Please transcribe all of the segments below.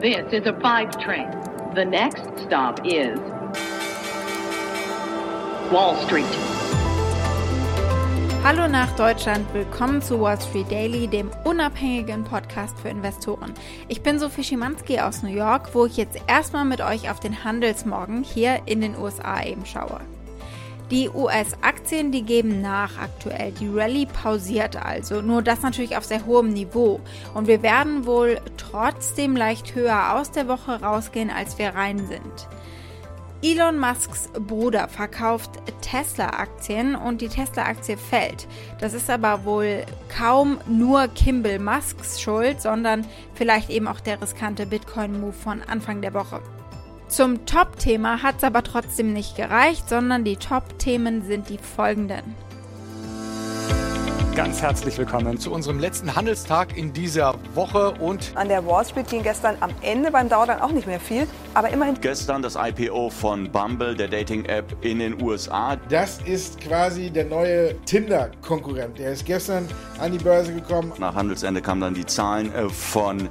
This is a five train. The next stop is Wall Street. Hallo nach Deutschland, willkommen zu Wall Street Daily, dem unabhängigen Podcast für Investoren. Ich bin Sophie Schimanski aus New York, wo ich jetzt erstmal mit euch auf den Handelsmorgen hier in den USA eben schaue. Die US-Aktien, die geben nach aktuell. Die Rallye pausiert also, nur das natürlich auf sehr hohem Niveau. Und wir werden wohl trotzdem leicht höher aus der Woche rausgehen, als wir rein sind. Elon Musks Bruder verkauft Tesla-Aktien und die Tesla-Aktie fällt. Das ist aber wohl kaum nur Kimball Musks Schuld, sondern vielleicht eben auch der riskante Bitcoin-Move von Anfang der Woche. Zum Top-Thema hat es aber trotzdem nicht gereicht, sondern die Top-Themen sind die folgenden. Ganz herzlich willkommen zu unserem letzten Handelstag in dieser Woche und an der Wall Street ging gestern am Ende beim Dow dann auch nicht mehr viel, aber immerhin gestern das IPO von Bumble, der Dating App in den USA. Das ist quasi der neue Tinder Konkurrent. Der ist gestern an die Börse gekommen. Nach Handelsende kamen dann die Zahlen äh, von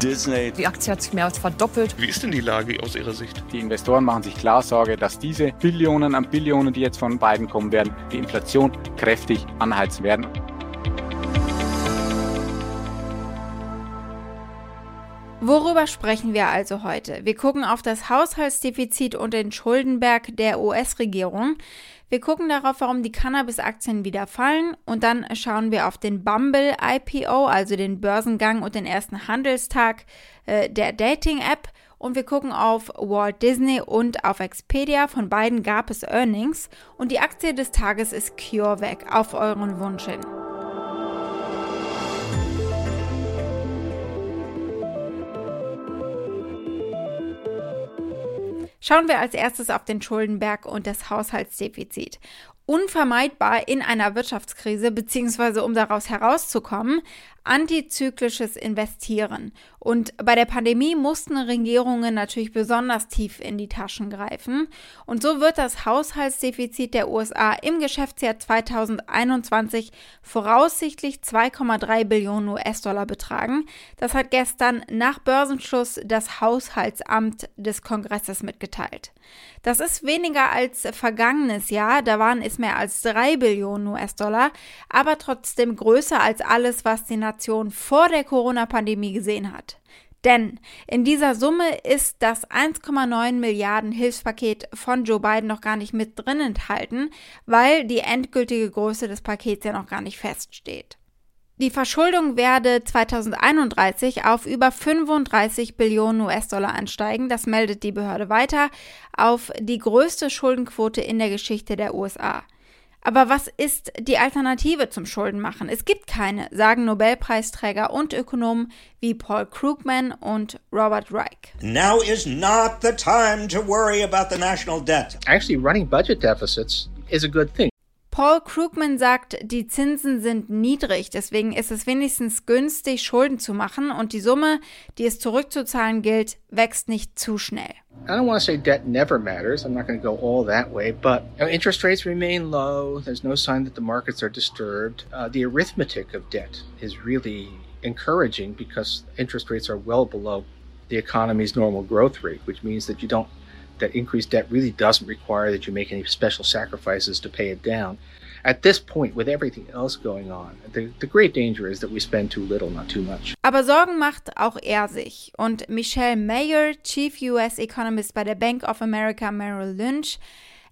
Disney. Die Aktie hat sich mehr als verdoppelt. Wie ist denn die Lage aus Ihrer Sicht? Die Investoren machen sich klar Sorge, dass diese Billionen an Billionen, die jetzt von beiden kommen werden, die Inflation kräftig anheizen werden. Worüber sprechen wir also heute? Wir gucken auf das Haushaltsdefizit und den Schuldenberg der US-Regierung. Wir gucken darauf, warum die Cannabis-Aktien wieder fallen und dann schauen wir auf den Bumble IPO, also den Börsengang und den ersten Handelstag äh, der Dating-App und wir gucken auf Walt Disney und auf Expedia. Von beiden gab es Earnings und die Aktie des Tages ist CureVac auf euren Wunsch hin. Schauen wir als erstes auf den Schuldenberg und das Haushaltsdefizit. Unvermeidbar in einer Wirtschaftskrise beziehungsweise um daraus herauszukommen, antizyklisches Investieren. Und bei der Pandemie mussten Regierungen natürlich besonders tief in die Taschen greifen. Und so wird das Haushaltsdefizit der USA im Geschäftsjahr 2021 voraussichtlich 2,3 Billionen US-Dollar betragen. Das hat gestern nach Börsenschluss das Haushaltsamt des Kongresses mitgeteilt. Das ist weniger als vergangenes Jahr, da waren es mehr als 3 Billionen US-Dollar, aber trotzdem größer als alles, was die Nation vor der Corona-Pandemie gesehen hat. Denn in dieser Summe ist das 1,9 Milliarden Hilfspaket von Joe Biden noch gar nicht mit drin enthalten, weil die endgültige Größe des Pakets ja noch gar nicht feststeht. Die Verschuldung werde 2031 auf über 35 Billionen US-Dollar ansteigen, das meldet die Behörde weiter, auf die größte Schuldenquote in der Geschichte der USA. Aber was ist die Alternative zum Schuldenmachen? Es gibt keine, sagen Nobelpreisträger und Ökonomen wie Paul Krugman und Robert Reich. Now is not the time to worry about the national debt. Actually, running budget deficits is a good thing. Paul Krugman sagt, die Zinsen sind niedrig, deswegen ist es wenigstens günstig, Schulden zu machen und die Summe, die es zurückzuzahlen gilt, wächst nicht zu schnell. I don't want to say debt never matters. I'm not going to go all that way, but you know, interest rates remain low. There's no sign that the markets are disturbed. Uh, the arithmetic of debt is really encouraging because interest rates are well below the economy's normal growth rate, which means that you don't that increased debt really doesn't require that you make any special sacrifices to pay it down. At this point, with everything else going on, the, the great danger is that we spend too little, not too much. Aber Sorgen macht auch er sich. Und Michelle Mayer, Chief US Economist bei der Bank of America Merrill Lynch,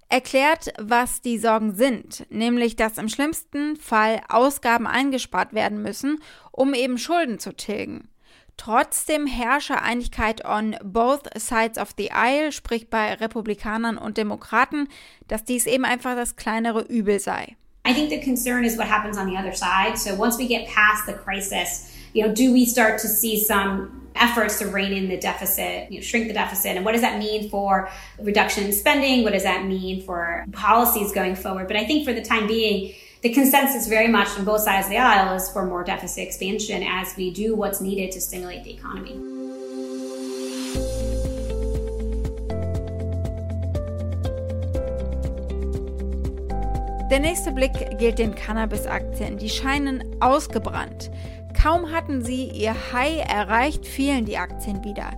erklärt, was die Sorgen sind, nämlich dass im schlimmsten Fall Ausgaben eingespart werden müssen, um eben Schulden zu tilgen. Trotzdem herrsche Einigkeit on both sides of the aisle, sprich bei Republikanern und Demokraten, dass dies eben einfach das kleinere Übel sei. I think the concern is what happens on the other side. So once we get past the crisis, you know, do we start to see some efforts to rein in the deficit, you know, shrink the deficit, and what does that mean for reduction in spending? What does that mean for policies going forward? But I think for the time being, the consensus very much on both sides of the aisle is for more deficit expansion as we do what's needed to stimulate the economy. Der nächste Blick gilt den Cannabis-Aktien. Die scheinen ausgebrannt. Kaum hatten sie ihr High erreicht, fielen die Aktien wieder.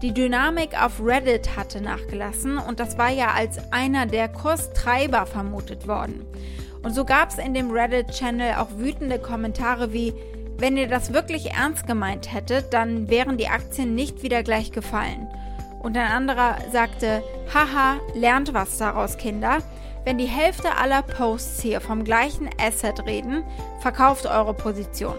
Die Dynamik auf Reddit hatte nachgelassen und das war ja als einer der Kurstreiber vermutet worden. Und so gab es in dem Reddit-Channel auch wütende Kommentare wie, wenn ihr das wirklich ernst gemeint hättet, dann wären die Aktien nicht wieder gleich gefallen. Und ein anderer sagte, haha, lernt was daraus, Kinder. Wenn die Hälfte aller Posts hier vom gleichen Asset reden, verkauft eure Position.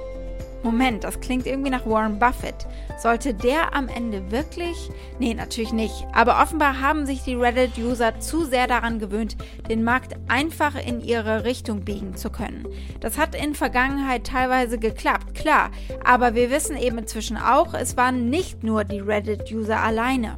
Moment, das klingt irgendwie nach Warren Buffett. Sollte der am Ende wirklich? Nee, natürlich nicht. Aber offenbar haben sich die Reddit-User zu sehr daran gewöhnt, den Markt einfach in ihre Richtung biegen zu können. Das hat in Vergangenheit teilweise geklappt, klar. Aber wir wissen eben inzwischen auch, es waren nicht nur die Reddit-User alleine.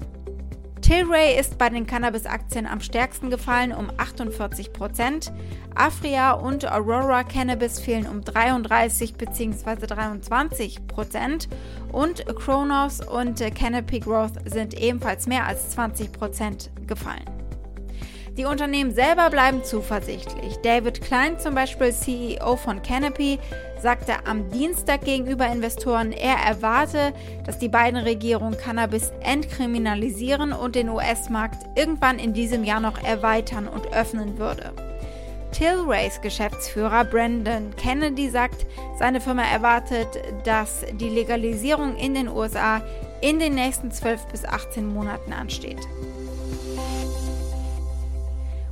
Tilray ist bei den Cannabis-Aktien am stärksten gefallen um 48 Prozent. Afria und Aurora Cannabis fehlen um 33 bzw. 23 Prozent. Und Kronos und Canopy Growth sind ebenfalls mehr als 20 Prozent gefallen. Die Unternehmen selber bleiben zuversichtlich. David Klein, zum Beispiel CEO von Canopy, sagte am Dienstag gegenüber Investoren, er erwarte, dass die beiden Regierungen Cannabis entkriminalisieren und den US-Markt irgendwann in diesem Jahr noch erweitern und öffnen würde. Tilrays Geschäftsführer Brandon Kennedy sagt, seine Firma erwartet, dass die Legalisierung in den USA in den nächsten 12 bis 18 Monaten ansteht.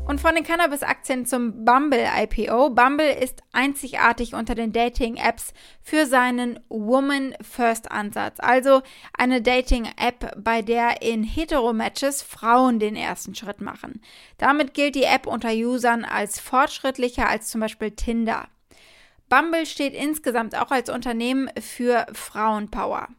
Und von den Cannabis-Aktien zum Bumble IPO. Bumble ist einzigartig unter den Dating-Apps für seinen Woman-First-Ansatz. Also eine Dating-App, bei der in Hetero-Matches Frauen den ersten Schritt machen. Damit gilt die App unter Usern als fortschrittlicher als zum Beispiel Tinder. Bumble steht insgesamt auch als Unternehmen für Frauenpower.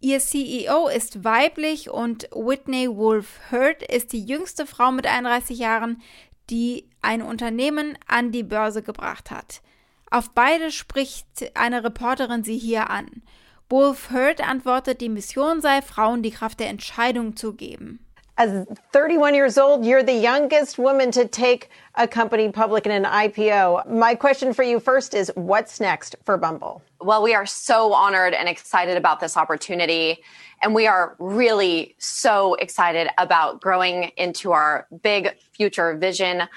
Ihr CEO ist weiblich und Whitney Wolf Hurt ist die jüngste Frau mit 31 Jahren, die ein Unternehmen an die Börse gebracht hat. Auf beide spricht eine Reporterin sie hier an. Wolf Hurt antwortet, die Mission sei, Frauen die Kraft der Entscheidung zu geben. As 31 years old, you're the youngest woman to take a company public in an IPO. My question for you first is what's next for Bumble? Well, we are so honored and excited about this opportunity. And we are really so excited about growing into our big future vision,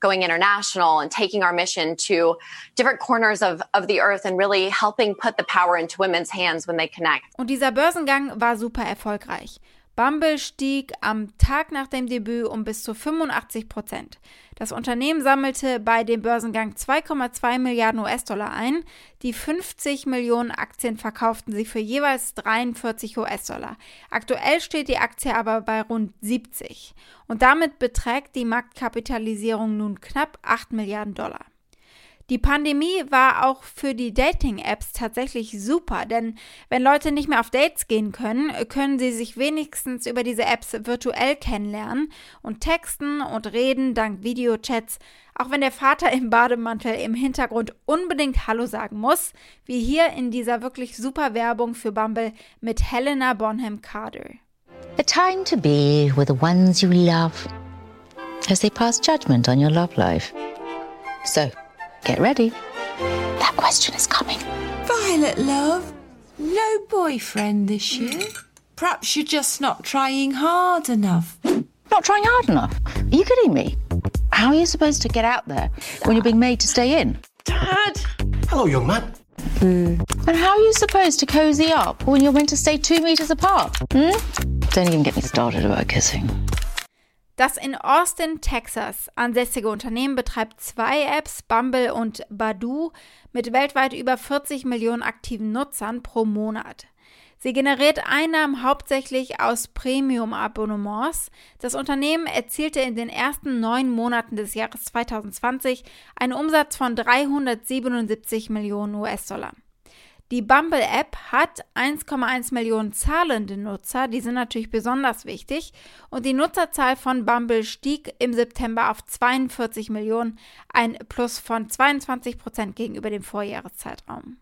going international and taking our mission to different corners of, of the earth and really helping put the power into women's hands when they connect. Und dieser Börsengang war super erfolgreich. Bumble stieg am Tag nach dem Debüt um bis zu 85 Prozent. Das Unternehmen sammelte bei dem Börsengang 2,2 Milliarden US-Dollar ein. Die 50 Millionen Aktien verkauften sie für jeweils 43 US-Dollar. Aktuell steht die Aktie aber bei rund 70. Und damit beträgt die Marktkapitalisierung nun knapp 8 Milliarden Dollar. Die Pandemie war auch für die Dating-Apps tatsächlich super, denn wenn Leute nicht mehr auf Dates gehen können, können sie sich wenigstens über diese Apps virtuell kennenlernen und texten und reden dank Videochats, auch wenn der Vater im Bademantel im Hintergrund unbedingt Hallo sagen muss, wie hier in dieser wirklich super Werbung für Bumble mit Helena Bonham Carter. A time to be with the ones you love as they pass judgment on your love life. So, Get ready. That question is coming. Violet, love. No boyfriend this year. Perhaps you're just not trying hard enough. Not trying hard enough? Are you kidding me? How are you supposed to get out there when you're being made to stay in? Dad! Hello, young man. Mm. And how are you supposed to cozy up when you're meant to stay two meters apart? Hmm? Don't even get me started about kissing. Das in Austin, Texas ansässige Unternehmen betreibt zwei Apps, Bumble und Badoo, mit weltweit über 40 Millionen aktiven Nutzern pro Monat. Sie generiert Einnahmen hauptsächlich aus Premium-Abonnements. Das Unternehmen erzielte in den ersten neun Monaten des Jahres 2020 einen Umsatz von 377 Millionen US-Dollar. Die Bumble-App hat 1,1 Millionen zahlende Nutzer, die sind natürlich besonders wichtig. Und die Nutzerzahl von Bumble stieg im September auf 42 Millionen, ein Plus von 22 Prozent gegenüber dem Vorjahreszeitraum.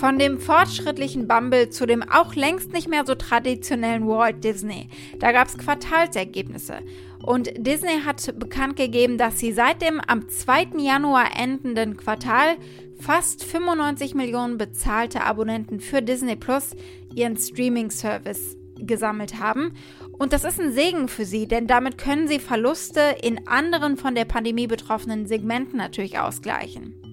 Von dem fortschrittlichen Bumble zu dem auch längst nicht mehr so traditionellen Walt Disney. Da gab es Quartalsergebnisse. Und Disney hat bekannt gegeben, dass sie seit dem am 2. Januar endenden Quartal fast 95 Millionen bezahlte Abonnenten für Disney Plus, ihren Streaming-Service, gesammelt haben. Und das ist ein Segen für sie, denn damit können sie Verluste in anderen von der Pandemie betroffenen Segmenten natürlich ausgleichen.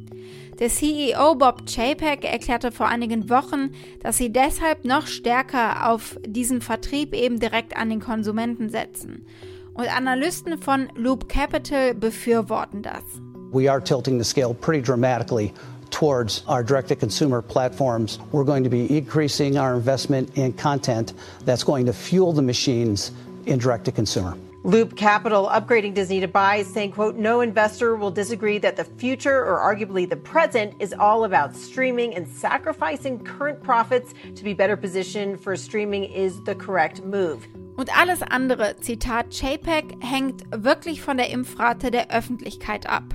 Der CEO Bob Chapek erklärte vor einigen Wochen, dass sie deshalb noch stärker auf diesen Vertrieb eben direkt an den Konsumenten setzen. Und Analysten von Loop Capital befürworten das. We are tilting the scale pretty dramatically towards our direct to consumer platforms. We're going to be increasing our investment in content that's going to fuel the machines in direct to consumer. Loop Capital upgrading Disney to buy, saying, quote, no investor will disagree that the future or arguably the present is all about streaming and sacrificing current profits to be better positioned for streaming is the correct move. Und alles andere, Zitat JPEG, hängt wirklich von der Impfrate der Öffentlichkeit ab.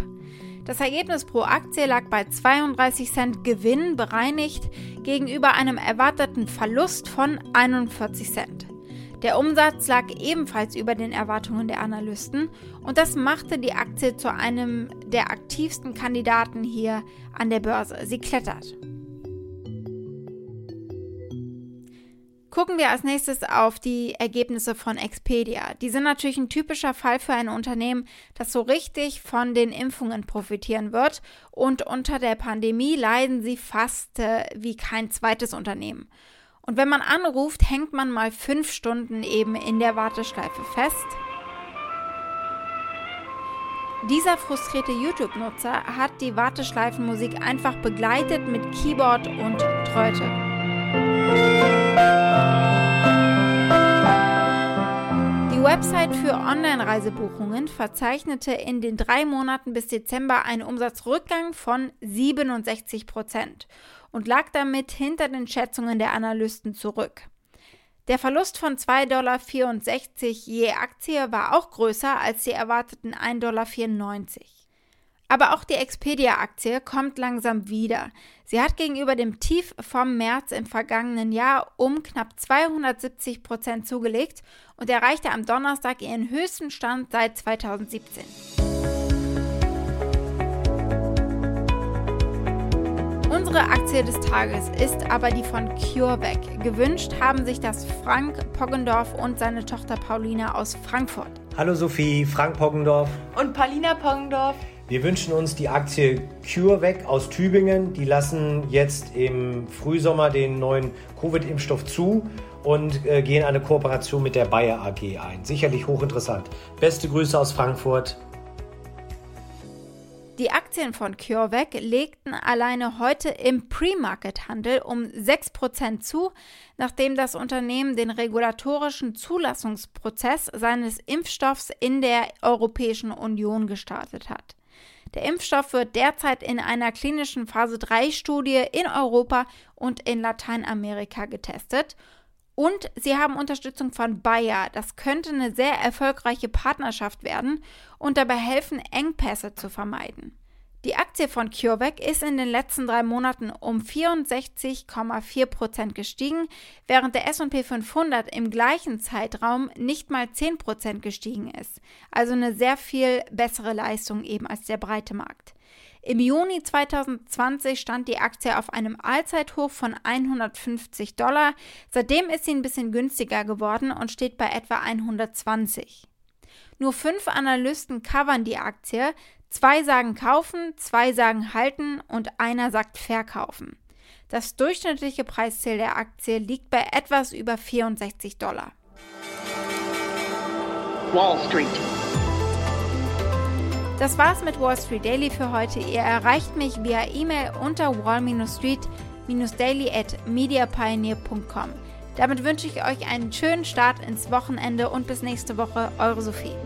Das Ergebnis pro Aktie lag bei 32 Cent Gewinn bereinigt gegenüber einem erwarteten Verlust von 41 Cent. Der Umsatz lag ebenfalls über den Erwartungen der Analysten und das machte die Aktie zu einem der aktivsten Kandidaten hier an der Börse. Sie klettert. Gucken wir als nächstes auf die Ergebnisse von Expedia. Die sind natürlich ein typischer Fall für ein Unternehmen, das so richtig von den Impfungen profitieren wird. Und unter der Pandemie leiden sie fast äh, wie kein zweites Unternehmen. Und wenn man anruft, hängt man mal fünf Stunden eben in der Warteschleife fest. Dieser frustrierte YouTube-Nutzer hat die Warteschleifenmusik einfach begleitet mit Keyboard und Tröte. Die Website für Online-Reisebuchungen verzeichnete in den drei Monaten bis Dezember einen Umsatzrückgang von 67 Prozent und lag damit hinter den Schätzungen der Analysten zurück. Der Verlust von 2,64 Dollar je Aktie war auch größer als die erwarteten 1,94 Dollar. Aber auch die Expedia-Aktie kommt langsam wieder. Sie hat gegenüber dem Tief vom März im vergangenen Jahr um knapp 270 Prozent zugelegt und erreichte am Donnerstag ihren höchsten Stand seit 2017. Unsere Aktie des Tages ist aber die von CureVac. Gewünscht haben sich das Frank Poggendorf und seine Tochter Paulina aus Frankfurt. Hallo Sophie, Frank Poggendorf. Und Paulina Poggendorf. Wir wünschen uns die Aktie CureVac aus Tübingen. Die lassen jetzt im Frühsommer den neuen Covid-Impfstoff zu und äh, gehen eine Kooperation mit der Bayer AG ein. Sicherlich hochinteressant. Beste Grüße aus Frankfurt. Die Aktien von CureVac legten alleine heute im Pre-Market-Handel um 6% zu, nachdem das Unternehmen den regulatorischen Zulassungsprozess seines Impfstoffs in der Europäischen Union gestartet hat. Der Impfstoff wird derzeit in einer klinischen Phase 3-Studie in Europa und in Lateinamerika getestet. Und sie haben Unterstützung von Bayer. Das könnte eine sehr erfolgreiche Partnerschaft werden und dabei helfen, Engpässe zu vermeiden. Die Aktie von CureVac ist in den letzten drei Monaten um 64,4 Prozent gestiegen, während der S&P 500 im gleichen Zeitraum nicht mal 10 Prozent gestiegen ist. Also eine sehr viel bessere Leistung eben als der breite Markt. Im Juni 2020 stand die Aktie auf einem Allzeithoch von 150 Dollar. Seitdem ist sie ein bisschen günstiger geworden und steht bei etwa 120. Nur fünf Analysten covern die Aktie. Zwei sagen kaufen, zwei sagen halten und einer sagt verkaufen. Das durchschnittliche Preisziel der Aktie liegt bei etwas über 64 Dollar. Wall Street. Das war's mit Wall Street Daily für heute. Ihr erreicht mich via E-Mail unter wall-street-daily at mediapioneer.com. Damit wünsche ich euch einen schönen Start ins Wochenende und bis nächste Woche. Eure Sophie.